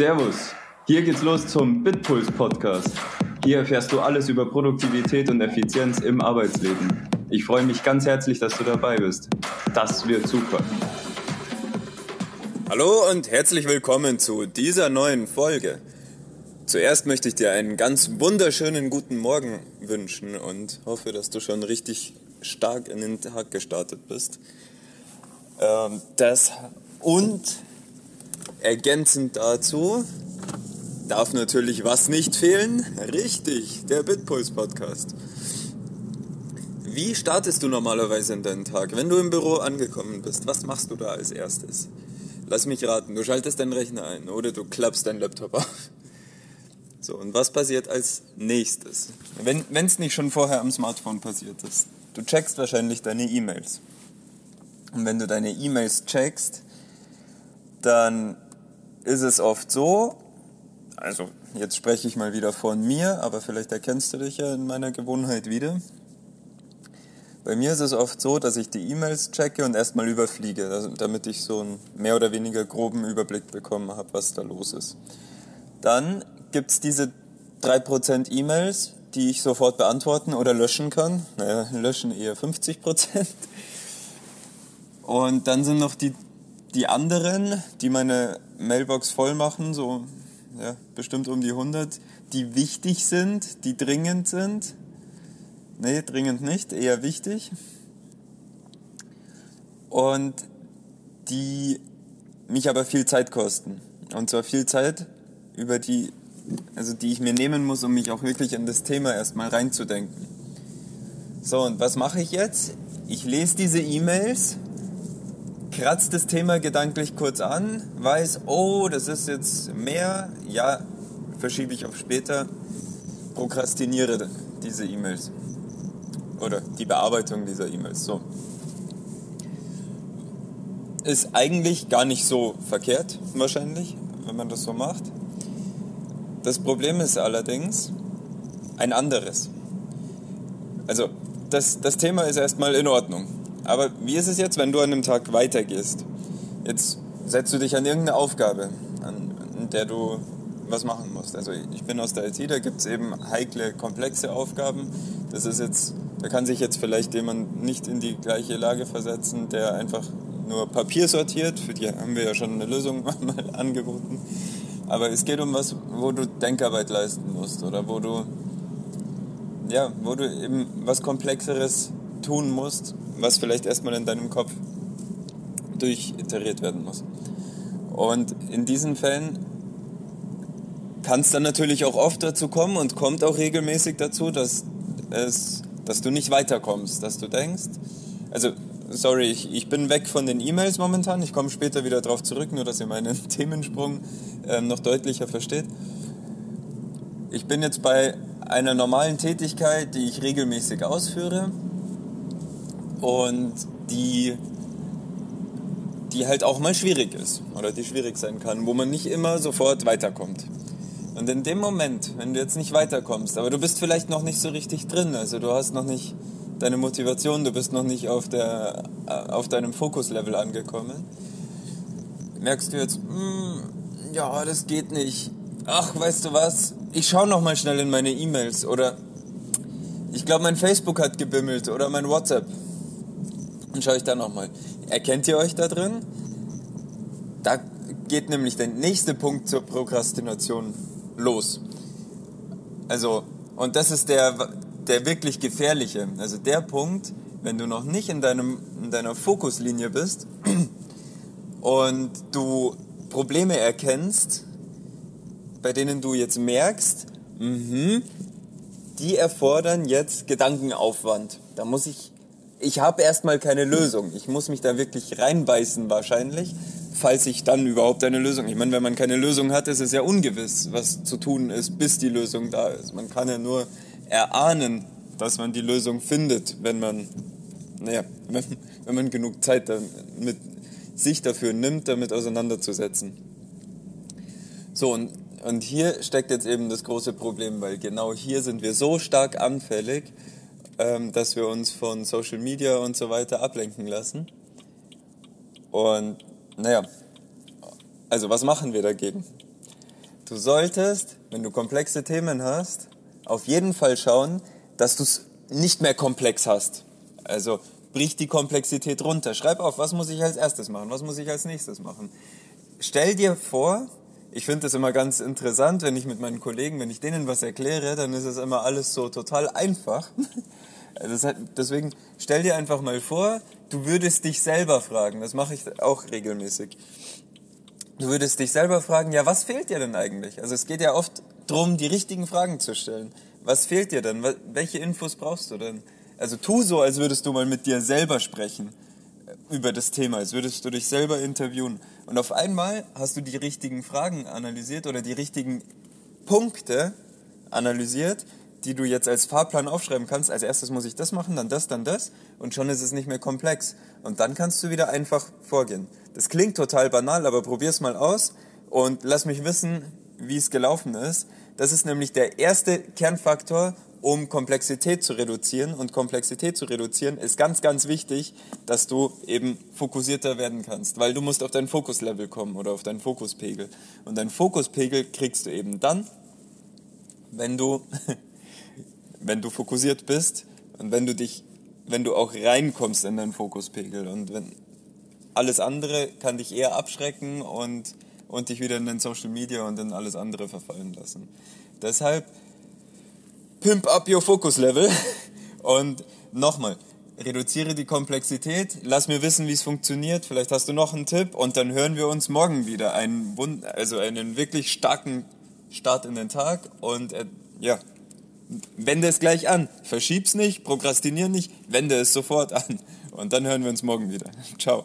Servus, hier geht's los zum Bitpuls Podcast. Hier erfährst du alles über Produktivität und Effizienz im Arbeitsleben. Ich freue mich ganz herzlich, dass du dabei bist. Das wird super. Hallo und herzlich willkommen zu dieser neuen Folge. Zuerst möchte ich dir einen ganz wunderschönen guten Morgen wünschen und hoffe, dass du schon richtig stark in den Tag gestartet bist. Ähm, das und Ergänzend dazu darf natürlich was nicht fehlen. Richtig, der Bitpuls Podcast. Wie startest du normalerweise in deinen Tag? Wenn du im Büro angekommen bist, was machst du da als erstes? Lass mich raten, du schaltest deinen Rechner ein oder du klappst deinen Laptop auf. So, und was passiert als nächstes? Wenn es nicht schon vorher am Smartphone passiert ist. Du checkst wahrscheinlich deine E-Mails. Und wenn du deine E-Mails checkst, dann ist es oft so, also jetzt spreche ich mal wieder von mir, aber vielleicht erkennst du dich ja in meiner Gewohnheit wieder. Bei mir ist es oft so, dass ich die E-Mails checke und erstmal überfliege, damit ich so einen mehr oder weniger groben Überblick bekommen habe, was da los ist. Dann gibt es diese 3% E-Mails, die ich sofort beantworten oder löschen kann. Naja, löschen eher 50%. Und dann sind noch die die anderen, die meine Mailbox voll machen, so ja, bestimmt um die 100, die wichtig sind, die dringend sind. Nee, dringend nicht, eher wichtig. Und die mich aber viel Zeit kosten. Und zwar viel Zeit, über die, also die ich mir nehmen muss, um mich auch wirklich in das Thema erstmal reinzudenken. So, und was mache ich jetzt? Ich lese diese E-Mails kratzt das Thema gedanklich kurz an, weiß, oh, das ist jetzt mehr, ja, verschiebe ich auf später, prokrastiniere diese E-Mails oder die Bearbeitung dieser E-Mails. So. Ist eigentlich gar nicht so verkehrt, wahrscheinlich, wenn man das so macht. Das Problem ist allerdings ein anderes. Also, das, das Thema ist erstmal in Ordnung. Aber wie ist es jetzt, wenn du an einem Tag weitergehst? Jetzt setzt du dich an irgendeine Aufgabe, an, an der du was machen musst. Also ich bin aus der IT, da gibt es eben heikle, komplexe Aufgaben. Das ist jetzt, da kann sich jetzt vielleicht jemand nicht in die gleiche Lage versetzen, der einfach nur Papier sortiert. Für die haben wir ja schon eine Lösung mal angeboten. Aber es geht um was, wo du Denkarbeit leisten musst oder wo du, ja, wo du eben was Komplexeres tun musst, was vielleicht erstmal in deinem Kopf durchiteriert werden muss. Und in diesen Fällen kann es dann natürlich auch oft dazu kommen und kommt auch regelmäßig dazu, dass, es, dass du nicht weiterkommst, dass du denkst, also sorry, ich, ich bin weg von den E-Mails momentan, ich komme später wieder darauf zurück, nur dass ihr meinen Themensprung äh, noch deutlicher versteht. Ich bin jetzt bei einer normalen Tätigkeit, die ich regelmäßig ausführe und die, die halt auch mal schwierig ist oder die schwierig sein kann, wo man nicht immer sofort weiterkommt. Und in dem Moment, wenn du jetzt nicht weiterkommst, aber du bist vielleicht noch nicht so richtig drin, also du hast noch nicht deine Motivation, du bist noch nicht auf, der, äh, auf deinem Fokuslevel angekommen, merkst du jetzt, mm, ja, das geht nicht. Ach, weißt du was? Ich schaue noch mal schnell in meine E-Mails oder ich glaube, mein Facebook hat gebimmelt oder mein WhatsApp. Und schaue ich da nochmal. Erkennt ihr euch da drin? Da geht nämlich der nächste Punkt zur Prokrastination los. Also, und das ist der, der wirklich gefährliche. Also der Punkt, wenn du noch nicht in, deinem, in deiner Fokuslinie bist und du Probleme erkennst, bei denen du jetzt merkst, mh, die erfordern jetzt Gedankenaufwand. Da muss ich ich habe erstmal keine Lösung. Ich muss mich da wirklich reinbeißen wahrscheinlich, falls ich dann überhaupt eine Lösung. Ich meine, wenn man keine Lösung hat, ist es ja ungewiss, was zu tun ist, bis die Lösung da ist. Man kann ja nur erahnen, dass man die Lösung findet, wenn man, naja, wenn, wenn man genug Zeit damit sich dafür nimmt, damit auseinanderzusetzen. So, und, und hier steckt jetzt eben das große Problem, weil genau hier sind wir so stark anfällig, ähm, dass wir uns von Social Media und so weiter ablenken lassen. Und naja, also was machen wir dagegen? du solltest, wenn du komplexe Themen hast, auf jeden Fall schauen, dass du es nicht mehr komplex hast. Also brich die Komplexität runter. Schreib auf, was muss ich als erstes machen, was muss ich als nächstes machen. Stell dir vor, ich finde das immer ganz interessant, wenn ich mit meinen Kollegen, wenn ich denen was erkläre, dann ist es immer alles so total einfach. Hat, deswegen stell dir einfach mal vor, du würdest dich selber fragen, das mache ich auch regelmäßig. Du würdest dich selber fragen, ja, was fehlt dir denn eigentlich? Also es geht ja oft darum, die richtigen Fragen zu stellen. Was fehlt dir denn? Welche Infos brauchst du denn? Also tu so, als würdest du mal mit dir selber sprechen über das Thema, als würdest du dich selber interviewen. Und auf einmal hast du die richtigen Fragen analysiert oder die richtigen Punkte analysiert, die du jetzt als Fahrplan aufschreiben kannst. Als erstes muss ich das machen, dann das, dann das. Und schon ist es nicht mehr komplex. Und dann kannst du wieder einfach vorgehen. Das klingt total banal, aber probier's mal aus und lass mich wissen, wie es gelaufen ist. Das ist nämlich der erste Kernfaktor, um Komplexität zu reduzieren. Und Komplexität zu reduzieren ist ganz, ganz wichtig, dass du eben fokussierter werden kannst, weil du musst auf dein Fokuslevel kommen oder auf deinen Fokuspegel. Und deinen Fokuspegel kriegst du eben dann, wenn du, wenn du fokussiert bist und wenn du dich, wenn du auch reinkommst in deinen Fokuspegel. Und wenn alles andere kann dich eher abschrecken und, und dich wieder in den Social Media und in alles andere verfallen lassen. Deshalb pimp up your focus level und nochmal, reduziere die Komplexität, lass mir wissen, wie es funktioniert, vielleicht hast du noch einen Tipp und dann hören wir uns morgen wieder. Einen, also einen wirklich starken Start in den Tag und äh, ja, wende es gleich an. Verschieb's nicht, prokrastinier nicht, wende es sofort an. Und dann hören wir uns morgen wieder. Ciao.